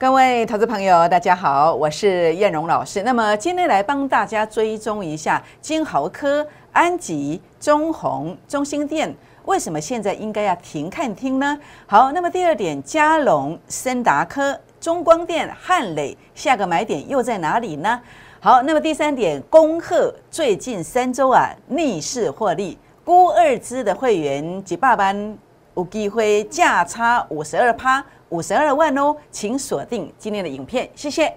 各位投资朋友，大家好，我是燕荣老师。那么今天来帮大家追踪一下金豪科、安吉、中红、中兴电，为什么现在应该要停看听呢？好，那么第二点，嘉龙、森达科、中光电、汉磊，下个买点又在哪里呢？好，那么第三点，恭贺最近三周啊逆势获利，估二支的会员及爸班有机会价差五十二趴。五十二万哦，请锁定今天的影片，谢谢。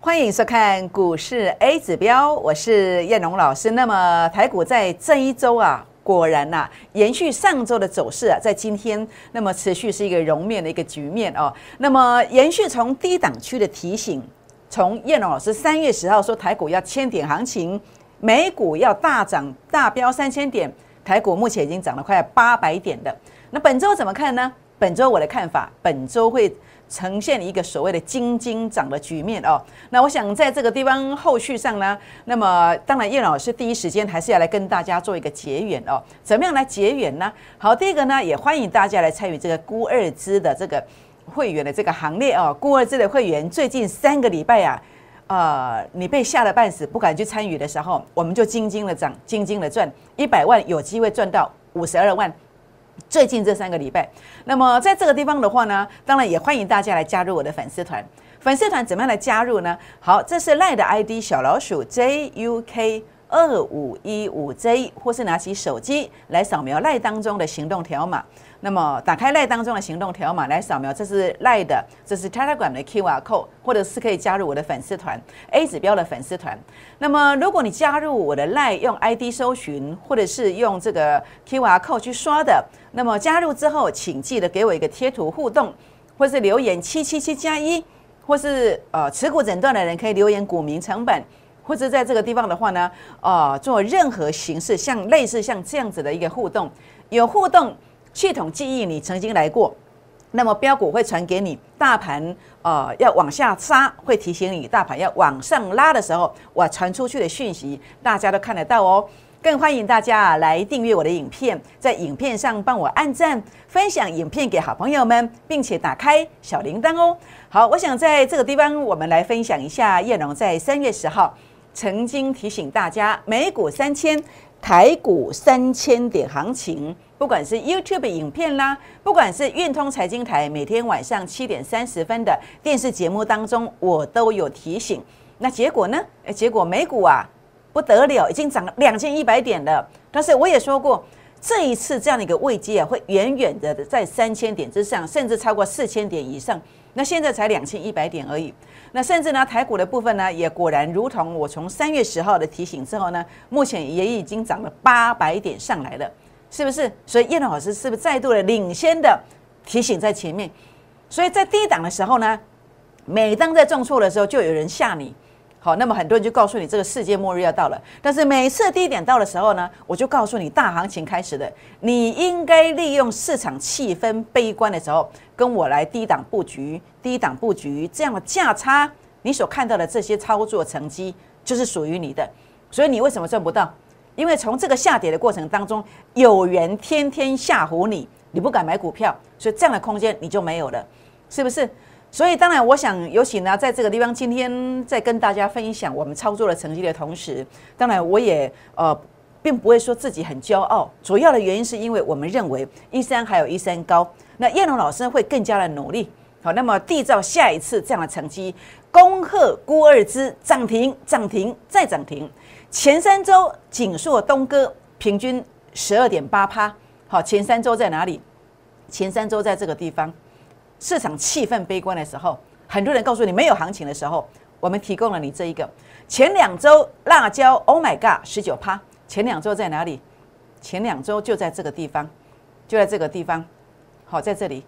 欢迎收看股市 A 指标，我是燕龙老师。那么台股在这一周啊，果然呐，延续上周的走势啊，在今天那么持续是一个容面的一个局面哦。那么延续从低档区的提醒。从叶龙老师三月十号说台股要千点行情，美股要大涨大飙三千点，台股目前已经涨了快八百点的。那本周怎么看呢？本周我的看法，本周会呈现一个所谓的金金涨的局面哦。那我想在这个地方后续上呢，那么当然叶老师第一时间还是要来跟大家做一个结缘哦。怎么样来结缘呢？好，第一个呢，也欢迎大家来参与这个孤二资的这个。会员的这个行列哦，顾二字的会员最近三个礼拜呀，呃，你被吓得半死，不敢去参与的时候，我们就精精的涨，精精的赚，一百万有机会赚到五十二万。最近这三个礼拜，那么在这个地方的话呢，当然也欢迎大家来加入我的粉丝团。粉丝团怎么样来加入呢？好，这是赖的 ID 小老鼠 JUK 二五一五 J，或是拿起手机来扫描赖当中的行动条码。那么打开赖当中的行动条码来扫描，这是赖的，这是 Telegram 的 QR code，或者是可以加入我的粉丝团 A 指标的粉丝团。那么如果你加入我的赖用 ID 搜寻，或者是用这个 QR code 去刷的，那么加入之后，请记得给我一个贴图互动，或是留言七七七加一，或是呃持股诊断的人可以留言股民成本，或者在这个地方的话呢，呃做任何形式像类似像这样子的一个互动，有互动。系统记忆你曾经来过，那么标股会传给你，大盘呃要往下杀，会提醒你大盘要往上拉的时候，我传出去的讯息大家都看得到哦。更欢迎大家来订阅我的影片，在影片上帮我按赞、分享影片给好朋友们，并且打开小铃铛哦。好，我想在这个地方我们来分享一下叶龙在三月十号曾经提醒大家，美股三千、台股三千点行情。不管是 YouTube 影片啦，不管是运通财经台每天晚上七点三十分的电视节目当中，我都有提醒。那结果呢？诶，结果美股啊不得了，已经涨了两千一百点了。但是我也说过，这一次这样的一个位阶啊，会远远的在三千点之上，甚至超过四千点以上。那现在才两千一百点而已。那甚至呢，台股的部分呢，也果然如同我从三月十号的提醒之后呢，目前也已经涨了八百点上来了。是不是？所以叶老师是不是再度的领先的提醒在前面？所以在低档的时候呢，每当在重挫的时候，就有人吓你。好，那么很多人就告诉你这个世界末日要到了。但是每次低点到的时候呢，我就告诉你大行情开始的，你应该利用市场气氛悲观的时候，跟我来低档布局，低档布局这样的价差，你所看到的这些操作成绩就是属于你的。所以你为什么赚不到？因为从这个下跌的过程当中，有人天天吓唬你，你不敢买股票，所以这样的空间你就没有了，是不是？所以当然，我想有请呢，在这个地方今天在跟大家分享我们操作的成绩的同时，当然我也呃，并不会说自己很骄傲。主要的原因是因为我们认为一三还有一三高，那叶龙老师会更加的努力，好，那么缔造下一次这样的成绩。恭贺郭二之涨停，涨停再涨停。前三周锦硕东哥平均十二点八趴，好，前三周在哪里？前三周在这个地方，市场气氛悲观的时候，很多人告诉你没有行情的时候，我们提供了你这一个。前两周辣椒，Oh my God，十九趴。前两周在哪里？前两周就在这个地方，就在这个地方，好，在这里。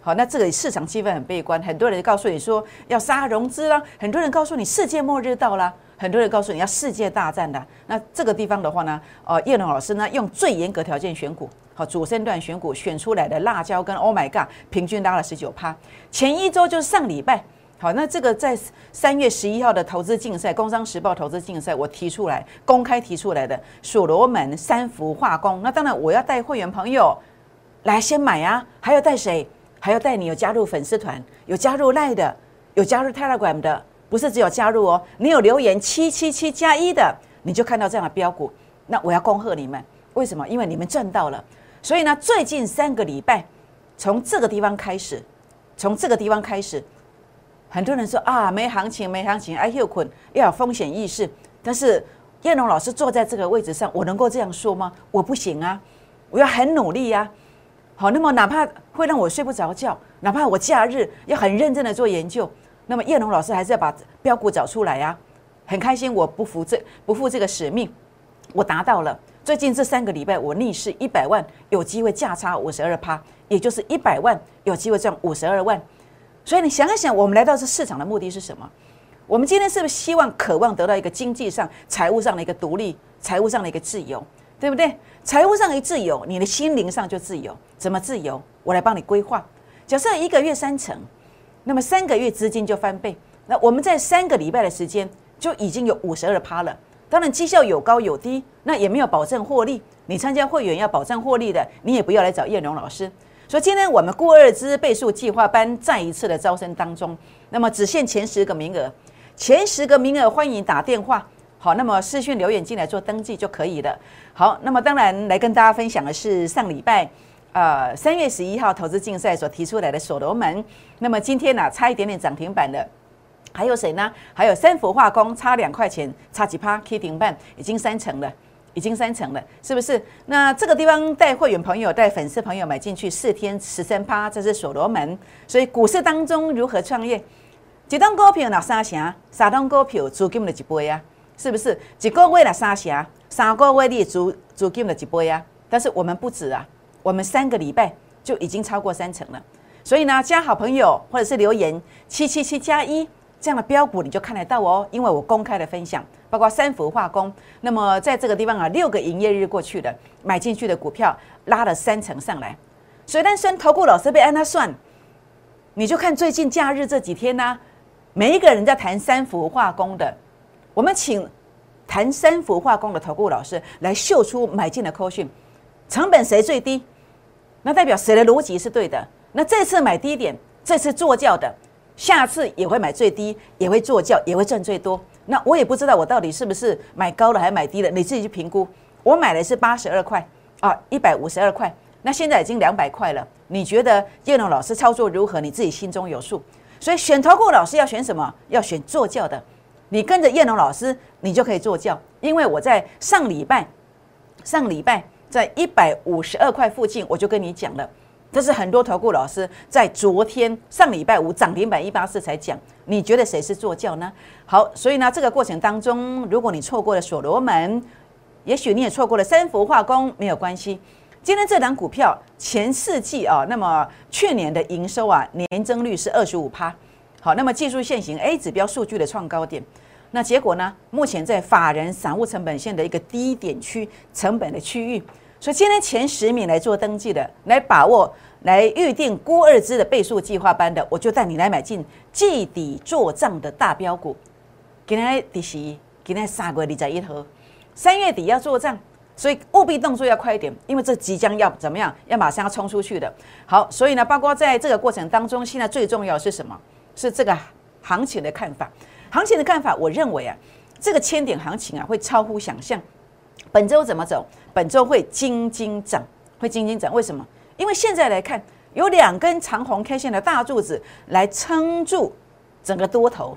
好，那这个市场气氛很悲观，很多人告诉你说要杀融资啦，很多人告诉你世界末日到了。很多人告诉你要世界大战的，那这个地方的话呢，呃，叶龙老师呢用最严格条件选股，好，主升段选股选出来的辣椒跟 Oh my God 平均拉了十九趴。前一周就是上礼拜，好，那这个在三月十一号的投资竞赛，《工商时报》投资竞赛，我提出来公开提出来的所罗门三幅化工。那当然，我要带会员朋友来先买啊，还要带谁？还要带你有加入粉丝团，有加入赖的，有加入 Telegram 的，不是只有加入哦，你有留言七七七加一的，你就看到这样的标股。那我要恭贺你们，为什么？因为你们赚到了。所以呢，最近三个礼拜，从这个地方开始，从这个地方开始。很多人说啊，没行情，没行情，哎又困，要有风险意识。但是叶龙老师坐在这个位置上，我能够这样说吗？我不行啊，我要很努力呀。好，那么哪怕会让我睡不着觉，哪怕我假日要很认真的做研究，那么叶龙老师还是要把标股找出来呀。很开心，我不负这不负这个使命，我达到了。最近这三个礼拜，我逆势一百万，有机会价差五十二趴，也就是一百万有机会赚五十二万。所以你想一想，我们来到这市场的目的是什么？我们今天是不是希望、渴望得到一个经济上、财务上的一个独立、财务上的一个自由，对不对？财务上一自由，你的心灵上就自由。怎么自由？我来帮你规划。假设一个月三成，那么三个月资金就翻倍。那我们在三个礼拜的时间就已经有五十二趴了。当然绩效有高有低，那也没有保证获利。你参加会员要保证获利的，你也不要来找叶荣老师。所以今天我们固二支倍数计划班再一次的招生当中，那么只限前十个名额，前十个名额欢迎打电话，好，那么私讯留言进来做登记就可以了。好，那么当然来跟大家分享的是上礼拜，呃，三月十一号投资竞赛所提出来的所罗门，那么今天呢差一点点涨停板的，还有谁呢？还有三氟化工差两块钱，差几趴 K 停板已经三成了。已经三成了，是不是？那这个地方带会员朋友、带粉丝朋友买进去四天十三趴，这是所罗门。所以股市当中如何创业？几档股票拿三成，三档股票租金了一倍啊，是不是？一个月拿三成，三个月你租租金了一倍啊。但是我们不止啊，我们三个礼拜就已经超过三成了。所以呢，加好朋友或者是留言七七七加一这样的标股，你就看得到哦，因为我公开的分享。包括三氟化工，那么在这个地方啊，六个营业日过去的买进去的股票拉了三成上来。水丹生投顾老师被按他算，你就看最近假日这几天呢，每一个人在谈三氟化工的，我们请谈三氟化工的投顾老师来秀出买进的扣讯，成本谁最低，那代表谁的逻辑是对的。那这次买低点，这次做教的，下次也会买最低，也会做教，也会赚最多。那我也不知道我到底是不是买高了还是买低了，你自己去评估。我买的是八十二块啊，一百五十二块，那现在已经两百块了。你觉得叶龙老师操作如何？你自己心中有数。所以选投顾老师要选什么？要选做教的。你跟着叶龙老师，你就可以做教。因为我在上礼拜，上礼拜在一百五十二块附近，我就跟你讲了。这是很多投顾老师在昨天上礼拜五涨停板一八四才讲，你觉得谁是做教呢？好，所以呢，这个过程当中，如果你错过了所罗门，也许你也错过了三氟化工，没有关系。今天这档股票前四季啊，那么去年的营收啊，年增率是二十五趴。好，那么技术线型 A 指标数据的创高点，那结果呢？目前在法人散户成本线的一个低点区成本的区域。所以今天前十名来做登记的，来把握、来预定郭二支的倍数计划班的，我就带你来买进季底做账的大标股。今天第十，今天三月二十一号，三月底要做账，所以务必动作要快一点，因为这即将要怎么样？要马上要冲出去的。好，所以呢，包括在这个过程当中，现在最重要是什么？是这个行情的看法。行情的看法，我认为啊，这个千点行情啊，会超乎想象。本周怎么走？本周会金金涨，会金金涨。为什么？因为现在来看，有两根长红 K 线的大柱子来撑住整个多头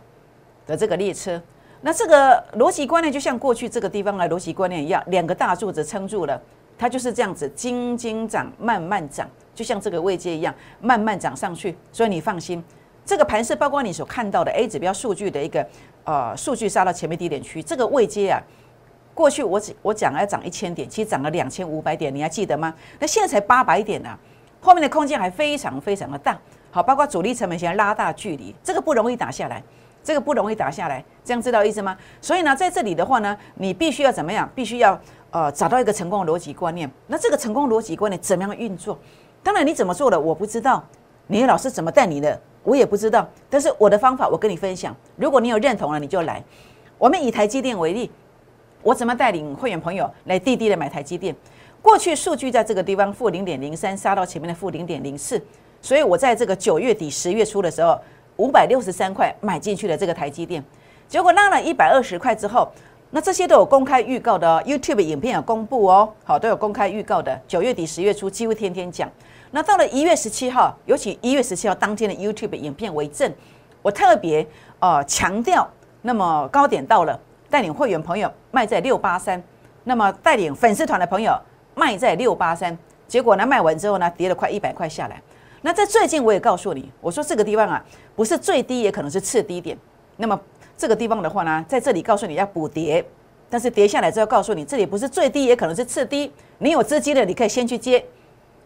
的这个列车。那这个逻辑观念就像过去这个地方的逻辑观念一样，两个大柱子撑住了，它就是这样子金金涨，慢慢涨，就像这个位阶一样，慢慢涨上去。所以你放心，这个盘是包括你所看到的 A 指标数据的一个呃数据杀到前面低点区，这个位阶啊。过去我只我讲要涨一千点，其实涨了两千五百点，你还记得吗？那现在才八百点呢，后面的空间还非常非常的大。好，包括主力成本线拉大距离，这个不容易打下来，这个不容易打下来，这样知道意思吗？所以呢，在这里的话呢，你必须要怎么样？必须要呃找到一个成功的逻辑观念。那这个成功逻辑观念怎么样运作？当然你怎么做的我不知道，你的老师怎么带你的，我也不知道。但是我的方法我跟你分享，如果你有认同了，你就来。我们以台积电为例，我怎么带领会员朋友来滴滴的买台积电？过去数据在这个地方负零点零三杀到前面的负零点零四，所以我在这个九月底十月初的时候，五百六十三块买进去了这个台积电，结果拉了一百二十块之后，那这些都有公开预告的，YouTube 影片有公布哦，好都有公开预告的。九月底十月初几乎天天讲，那到了一月十七号，尤其一月十七号当天的 YouTube 影片为证，我特别呃强调，那么高点到了，带领会员朋友卖在六八三，那么带领粉丝团的朋友。卖在六八三，结果呢卖完之后呢跌了快一百块下来。那在最近我也告诉你，我说这个地方啊不是最低，也可能是次低点。那么这个地方的话呢，在这里告诉你要补跌，但是跌下来之后告诉你这里不是最低，也可能是次低。你有资金的你可以先去接。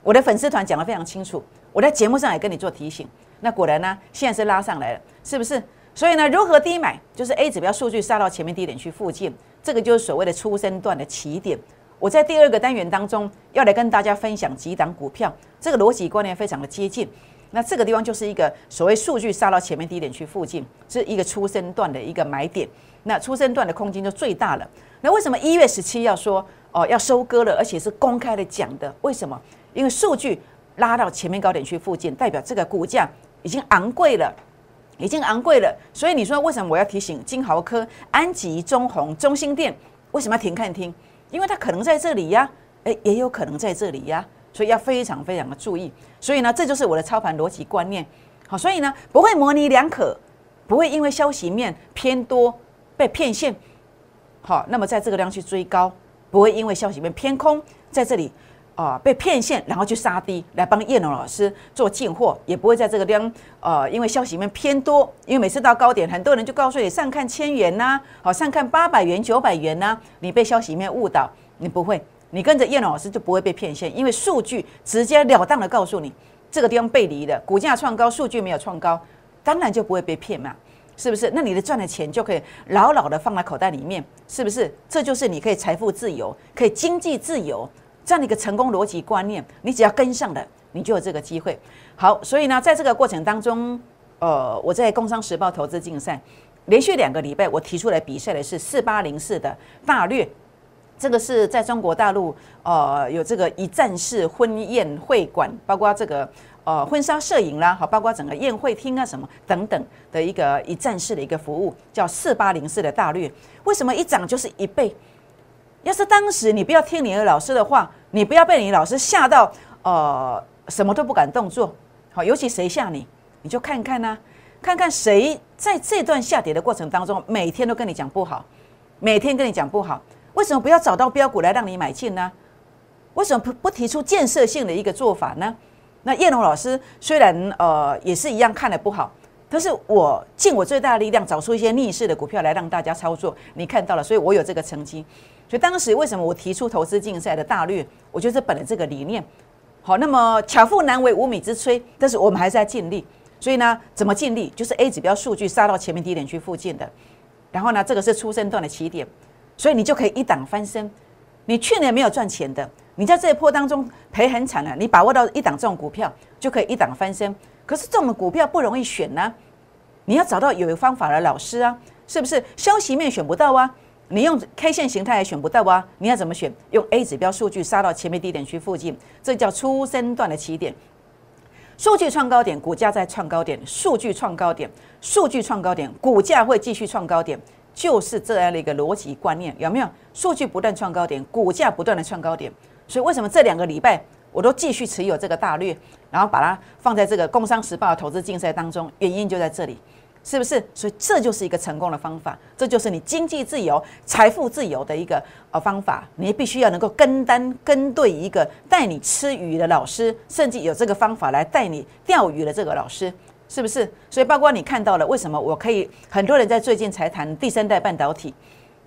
我的粉丝团讲的非常清楚，我在节目上也跟你做提醒。那果然呢现在是拉上来了，是不是？所以呢如何低买，就是 A 指标数据杀到前面低点去附近，这个就是所谓的出生段的起点。我在第二个单元当中要来跟大家分享几档股票，这个逻辑观念非常的接近。那这个地方就是一个所谓数据杀到前面低点去附近，是一个出生段的一个买点。那出生段的空间就最大了。那为什么一月十七要说哦要收割了，而且是公开的讲的？为什么？因为数据拉到前面高点区附近，代表这个股价已经昂贵了，已经昂贵了。所以你说为什么我要提醒金豪科、安吉、中红、中心店为什么要停看听？因为它可能在这里呀，诶，也有可能在这里呀，所以要非常非常的注意。所以呢，这就是我的操盘逻辑观念。好，所以呢，不会模棱两可，不会因为消息面偏多被骗线。好，那么在这个量去追高，不会因为消息面偏空，在这里啊被骗线，然后去杀低来帮叶龙老师做进货，也不会在这个量呃因为消息面偏多，因为每次到高点，很多人就告诉你上看千元呐，好上看八百元、九百元呐，你被消息面误导，你不会，你跟着叶龙老师就不会被骗线，因为数据直截了当的告诉你这个地方背离的，股价创高，数据没有创高，当然就不会被骗嘛。是不是？那你的赚的钱就可以牢牢的放在口袋里面，是不是？这就是你可以财富自由、可以经济自由这样的一个成功逻辑观念。你只要跟上了，你就有这个机会。好，所以呢，在这个过程当中，呃，我在《工商时报》投资竞赛连续两个礼拜，我提出来比赛的是四八零四的大略，这个是在中国大陆，呃，有这个一站式婚宴会馆，包括这个。呃，婚纱摄影啦，好，包括整个宴会厅啊，什么等等的一个一站式的一个服务，叫四八零四的大略。为什么一涨就是一倍？要是当时你不要听你的老师的话，你不要被你老师吓到，呃，什么都不敢动作。好，尤其谁吓你，你就看看呢，看看谁在这段下跌的过程当中，每天都跟你讲不好，每天跟你讲不好。为什么不要找到标股来让你买进呢？为什么不不提出建设性的一个做法呢？那叶龙老师虽然呃也是一样看的不好，但是我尽我最大的力量找出一些逆势的股票来让大家操作，你看到了，所以我有这个成绩。所以当时为什么我提出投资竞赛的大略？我觉得本来这个理念好，那么巧妇难为无米之炊，但是我们还是在尽力。所以呢，怎么尽力？就是 A 指标数据杀到前面低点区附近的，然后呢，这个是出生段的起点，所以你就可以一档翻身。你去年没有赚钱的。你在这一波当中赔很惨了，你把握到一档这种股票就可以一档翻身。可是这种股票不容易选呢，你要找到有方法的老师啊，是不是？消息面选不到啊，你用 K 线形态也选不到啊，你要怎么选？用 A 指标数据杀到前面低点区附近，这叫初升段的起点。数据创高点，股价在创高点；数据创高点，数据创高点，股价会继续创高点，就是这样的一个逻辑观念，有没有？数据不断创高点，股价不断的创高点。所以为什么这两个礼拜我都继续持有这个大略，然后把它放在这个《工商时报》的投资竞赛当中？原因就在这里，是不是？所以这就是一个成功的方法，这就是你经济自由、财富自由的一个呃方法。你必须要能够跟单跟对一个带你吃鱼的老师，甚至有这个方法来带你钓鱼的这个老师，是不是？所以包括你看到了，为什么我可以很多人在最近才谈第三代半导体，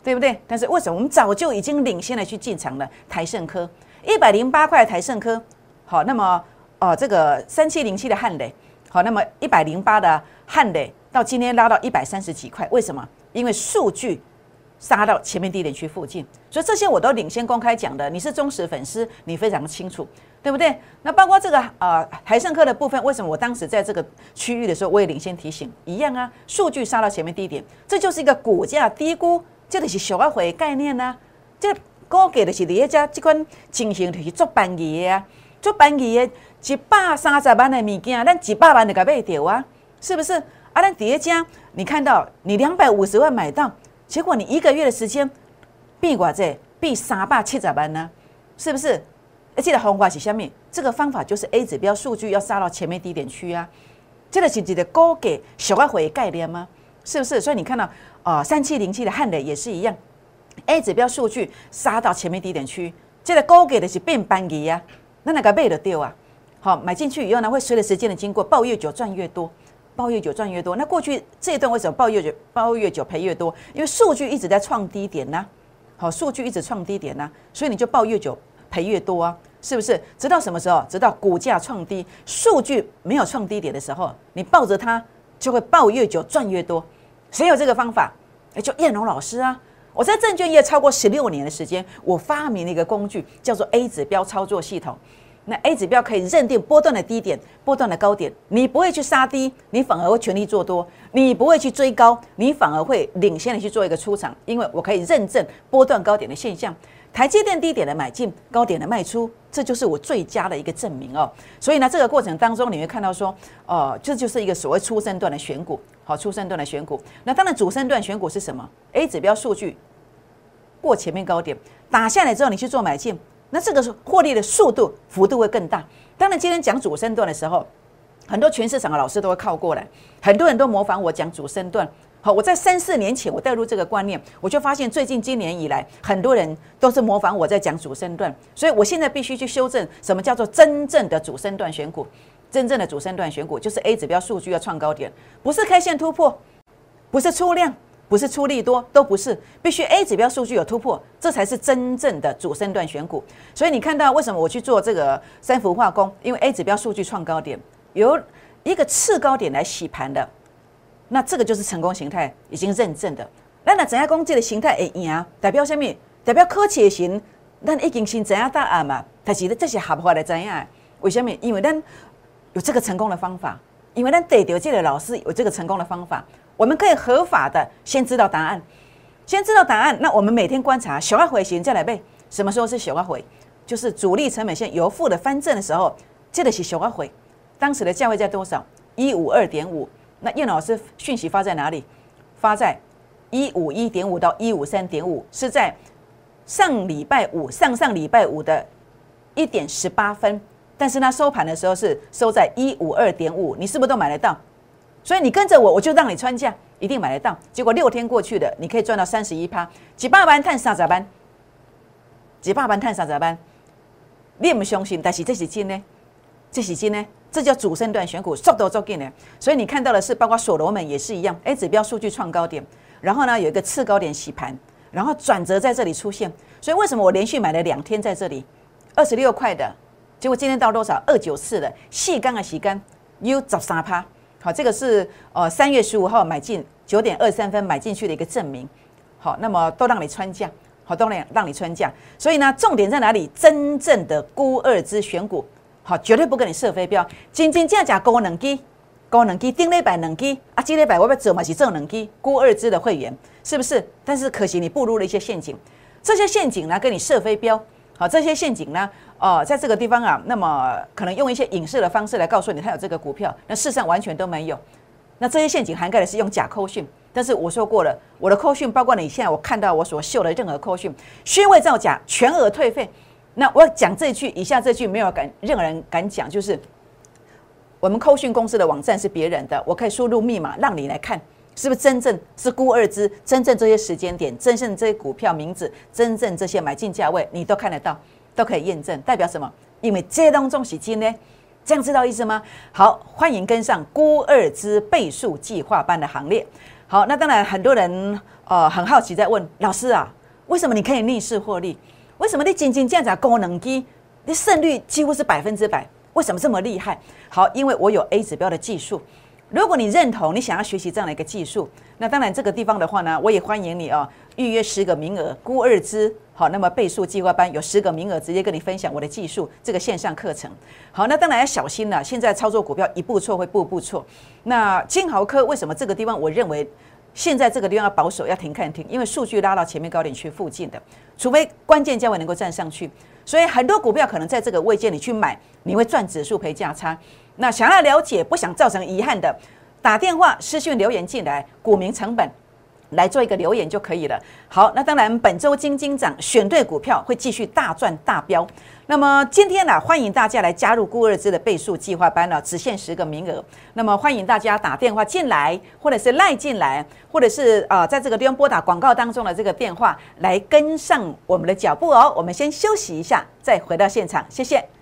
对不对？但是为什么我们早就已经领先的去进场了？台盛科。一百零八块台盛科，好，那么哦，这个三七零七的汉磊，好，那么一百零八的汉磊到今天拉到一百三十几块，为什么？因为数据杀到前面低点区附近，所以这些我都领先公开讲的。你是忠实粉丝，你非常清楚。对不对？那包括这个呃台盛科的部分，为什么我当时在这个区域的时候，我也领先提醒一样啊？数据杀到前面低点，这就是一个股价低估，这个是小阿回概念呢。这高给的是第一家这款情形，就是做便宜的啊，做便宜的一百三十万的物件，咱一百万就给卖掉啊，是不是？啊，咱第一家你看到你两百五十万买到，结果你一个月的时间变寡这变三百七十万呢，是不是？而且的方法是下面，这个方法就是 A 指标数据要杀到前面低点去啊，这个是一个高给小外回概念吗？是不是？所以你看到啊，三七零七的汉磊也是一样，A 指标数据杀到前面低点区，这个高给的是变班级呀，那那个卖的掉啊？好，买进去以后呢，会随着时间的经过，抱越久赚越多，抱越久赚越多。那过去这一段为什么抱越久抱越久赔越多？因为数据一直在创低点呢，好，数据一直创低点呢，所以你就抱越久。赔越多啊，是不是？直到什么时候？直到股价创低，数据没有创低点的时候，你抱着它就会抱越久，赚越多。谁有这个方法？哎，就燕龙老师啊！我在证券业超过十六年的时间，我发明了一个工具，叫做 A 指标操作系统。那 A 指标可以认定波段的低点、波段的高点，你不会去杀低，你反而会全力做多；你不会去追高，你反而会领先的去做一个出场，因为我可以认证波段高点的现象。台阶电低点的买进，高点的卖出，这就是我最佳的一个证明哦。所以呢，这个过程当中你会看到说，哦，这就是一个所谓初升段的选股，好，初升段的选股。那当然主升段选股是什么？A 指标数据过前面高点打下来之后，你去做买进，那这个是获利的速度幅度会更大。当然，今天讲主升段的时候，很多全市场的老师都会靠过来，很多人都模仿我讲主升段。好，我在三四年前我带入这个观念，我就发现最近今年以来，很多人都是模仿我在讲主升段，所以我现在必须去修正什么叫做真正的主升段选股。真正的主升段选股就是 A 指标数据要创高点，不是开线突破，不是出量，不是出力多，都不是，必须 A 指标数据有突破，这才是真正的主升段选股。所以你看到为什么我去做这个三幅化工？因为 A 指标数据创高点，有一个次高点来洗盘的。那这个就是成功形态已经认证的。那那怎样讲这个形态会赢？代表什么？代表科技型，咱已经先怎样答案嘛？但是这些合法的怎样？为什么？因为咱有这个成功的方法，因为咱得到这个老师有这个成功的方法，我们可以合法的先知道答案，先知道答案。那我们每天观察小二回形再来背，什么时候是小二回？就是主力成本线由负的翻正的时候，这个是小二回。当时的价位在多少？一五二点五。那叶老师讯息发在哪里？发在一五一点五到一五三点五，是在上礼拜五、上上礼拜五的一点十八分。但是它收盘的时候是收在一五二点五，你是不是都买得到？所以你跟着我，我就让你穿价，一定买得到。结果六天过去的，你可以赚到三十一趴，几百万探啥咋办？几百万探啥咋办？你不相信，但是这是真呢，这是真呢。这叫主升段选股，速度做紧呢。所以你看到的是，包括所罗门也是一样，A 指标数据创高点，然后呢有一个次高点洗盘，然后转折在这里出现。所以为什么我连续买了两天在这里，二十六块的，结果今天到多少？二九四的细钢啊，细钢 U 十三趴。好，这个是呃三月十五号买进九点二三分买进去的一个证明。好，那么都让你穿价，好，都让让你穿价。所以呢，重点在哪里？真正的孤二之选股。好，绝对不跟你设飞镖，真真正正高能机，高能机，顶礼拜能机啊，今礼拜我要做嘛是正能机，估二支的会员是不是？但是可惜你步入了一些陷阱，这些陷阱呢，跟你设飞镖，好，这些陷阱呢，哦，在这个地方啊，那么可能用一些影视的方式来告诉你它有这个股票，那事实上完全都没有。那这些陷阱涵盖的是用假扣讯，但是我说过了，我的扣讯包括你现在我看到我所秀的任何扣讯，虚伪造假，全额退费。那我要讲这句，以下这句没有敢任何人敢讲，就是我们扣讯公司的网站是别人的，我可以输入密码让你来看，是不是真正是孤二支，真正这些时间点，真正这些股票名字，真正这些买进价位，你都看得到，都可以验证，代表什么？因为这当中是金呢，这样知道意思吗？好，欢迎跟上孤二支倍数计划班的行列。好，那当然很多人呃很好奇在问老师啊，为什么你可以逆势获利？为什么你仅仅这样子功能机，你胜率几乎是百分之百？为什么这么厉害？好，因为我有 A 指标的技术，如果你认同，你想要学习这样的一个技术，那当然这个地方的话呢，我也欢迎你哦，预约十个名额，估二支好，那么倍数计划班有十个名额，直接跟你分享我的技术这个线上课程。好，那当然要小心了，现在操作股票一步错会步步错。那金豪科为什么这个地方我认为？现在这个地方要保守，要停看停，因为数据拉到前面高点区附近的，除非关键价位能够站上去，所以很多股票可能在这个位阶你去买，你会赚指数赔价差。那想要了解，不想造成遗憾的，打电话私讯留言进来，股民成本。来做一个留言就可以了。好，那当然本周金金涨，选对股票会继续大赚大飙。那么今天呢，欢迎大家来加入顾二支的倍数计划班了，只限十个名额。那么欢迎大家打电话进来，或者是赖进来，或者是啊，在这个地方拨打广告当中的这个电话来跟上我们的脚步哦。我们先休息一下，再回到现场，谢谢。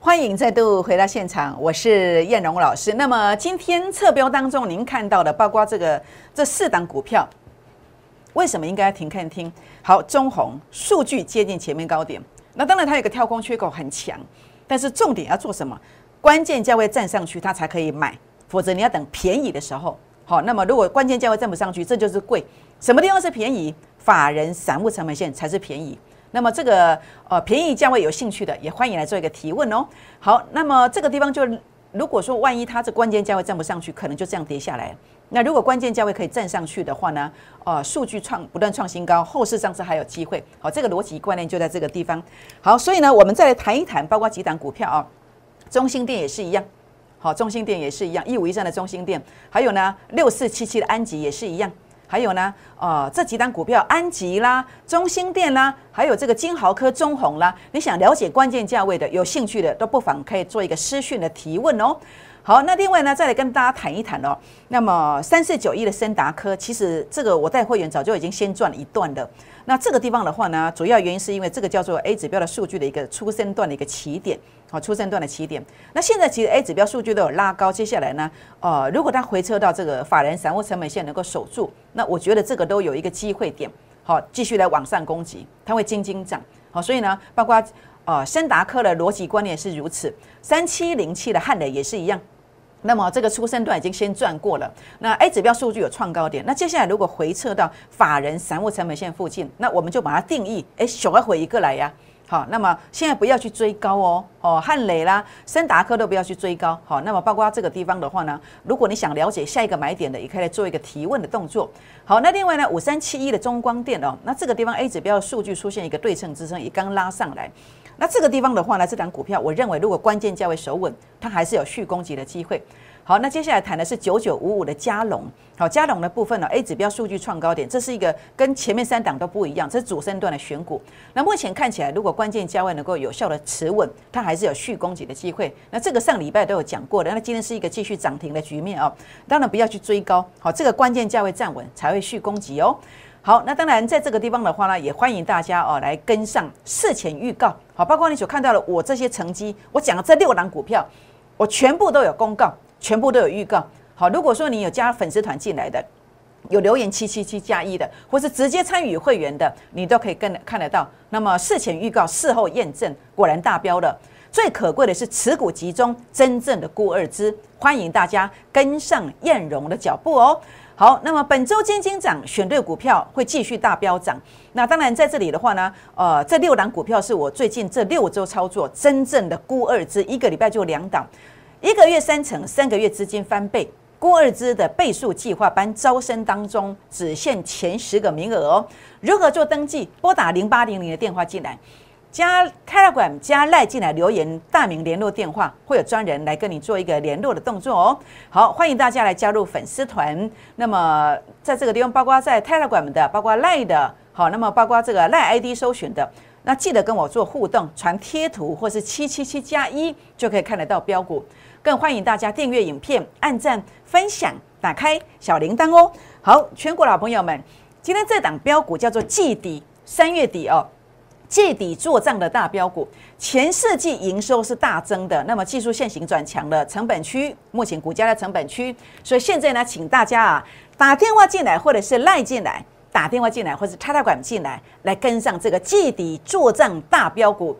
欢迎再度回到现场，我是燕荣老师。那么今天测标当中，您看到的包括这个这四档股票，为什么应该停看听？好，中红数据接近前面高点，那当然它有个跳空缺口很强，但是重点要做什么？关键价位站上去，它才可以买，否则你要等便宜的时候。好，那么如果关键价位站不上去，这就是贵。什么地方是便宜？法人散户成本线才是便宜。那么这个呃便宜价位有兴趣的也欢迎来做一个提问哦。好，那么这个地方就如果说万一它这关键价位站不上去，可能就这样跌下来。那如果关键价位可以站上去的话呢，呃，数据创不断创新高，后市上是还有机会。好，这个逻辑观念就在这个地方。好，所以呢，我们再来谈一谈，包括几档股票啊，中心店也是一样。好，中心店也是一样，一五一三的中心店，还有呢六四七七的安吉也是一样。还有呢，呃，这几单股票，安吉啦、中兴电啦，还有这个金豪科、中弘啦，你想了解关键价位的，有兴趣的，都不妨可以做一个私讯的提问哦。好，那另外呢，再来跟大家谈一谈哦。那么三四九一的森达科，其实这个我带会员早就已经先赚了一段了。那这个地方的话呢，主要原因是因为这个叫做 A 指标的数据的一个出生段的一个起点，好，出生段的起点。那现在其实 A 指标数据都有拉高，接下来呢，呃，如果它回撤到这个法人散户成本线能够守住，那我觉得这个都有一个机会点，好，继续来往上攻击，它会精精涨，好，所以呢，包括呃森达科的逻辑观念是如此，三七零七的汉磊也是一样。那么这个出生段已经先转过了，那 A 指标数据有创高点，那接下来如果回撤到法人散户成本线附近，那我们就把它定义，哎，小要回一个来呀，好，那么现在不要去追高哦，哦，汉磊啦、森达科都不要去追高，好，那么包括这个地方的话呢，如果你想了解下一个买点的，也可以来做一个提问的动作，好，那另外呢，五三七一的中光电哦，那这个地方 A 指标数据出现一个对称支撑，也刚拉上来。那这个地方的话呢，这档股票，我认为如果关键价位守稳，它还是有续攻击的机会。好，那接下来谈的是九九五五的加龙。好，加龙的部分呢，A 指标数据创高点，这是一个跟前面三档都不一样，这是主升段的选股。那目前看起来，如果关键价位能够有效的持稳，它还是有续攻击的机会。那这个上礼拜都有讲过的，那今天是一个继续涨停的局面哦。当然不要去追高，好，这个关键价位站稳才会续攻击哦。好，那当然在这个地方的话呢，也欢迎大家哦来跟上事前预告。好，包括你所看到的我这些成绩，我讲的这六档股票，我全部都有公告，全部都有预告。好，如果说你有加粉丝团进来的，有留言七七七加一的，或是直接参与会员的，你都可以跟看得到。那么事前预告，事后验证，果然大标了。最可贵的是持股集中，真正的孤二支，欢迎大家跟上燕荣的脚步哦。好，那么本周金金涨，选对股票会继续大飙涨。那当然在这里的话呢，呃，这六档股票是我最近这六周操作真正的孤二支，一个礼拜就两档，一个月三成，三个月资金翻倍。估二支的倍数计划班招生当中，只限前十个名额哦。如何做登记？拨打零八零零的电话进来。加 Telegram 加赖进来留言，大名联络电话会有专人来跟你做一个联络的动作哦。好，欢迎大家来加入粉丝团。那么在这个地方，包括在 Telegram 的，包括赖的，好，那么包括这个赖 ID 搜寻的，那记得跟我做互动，传贴图或是七七七加一就可以看得到标股。更欢迎大家订阅影片、按赞、分享、打开小铃铛哦。好，全国老朋友们，今天这档标股叫做季底，三月底哦。借底做账的大标股，前四季营收是大增的，那么技术线型转强了，成本区目前股价在成本区，所以现在呢，请大家啊打电话进来或者是赖进来，打电话进来，或者插插管进来，来跟上这个季底做账大标股，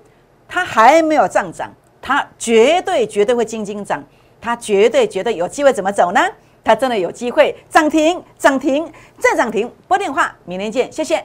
它还没有上涨，它绝对绝对会精精涨，它绝对绝对有机会怎么走呢？它真的有机会涨停，涨停再涨停。拨电话，明天见，谢谢。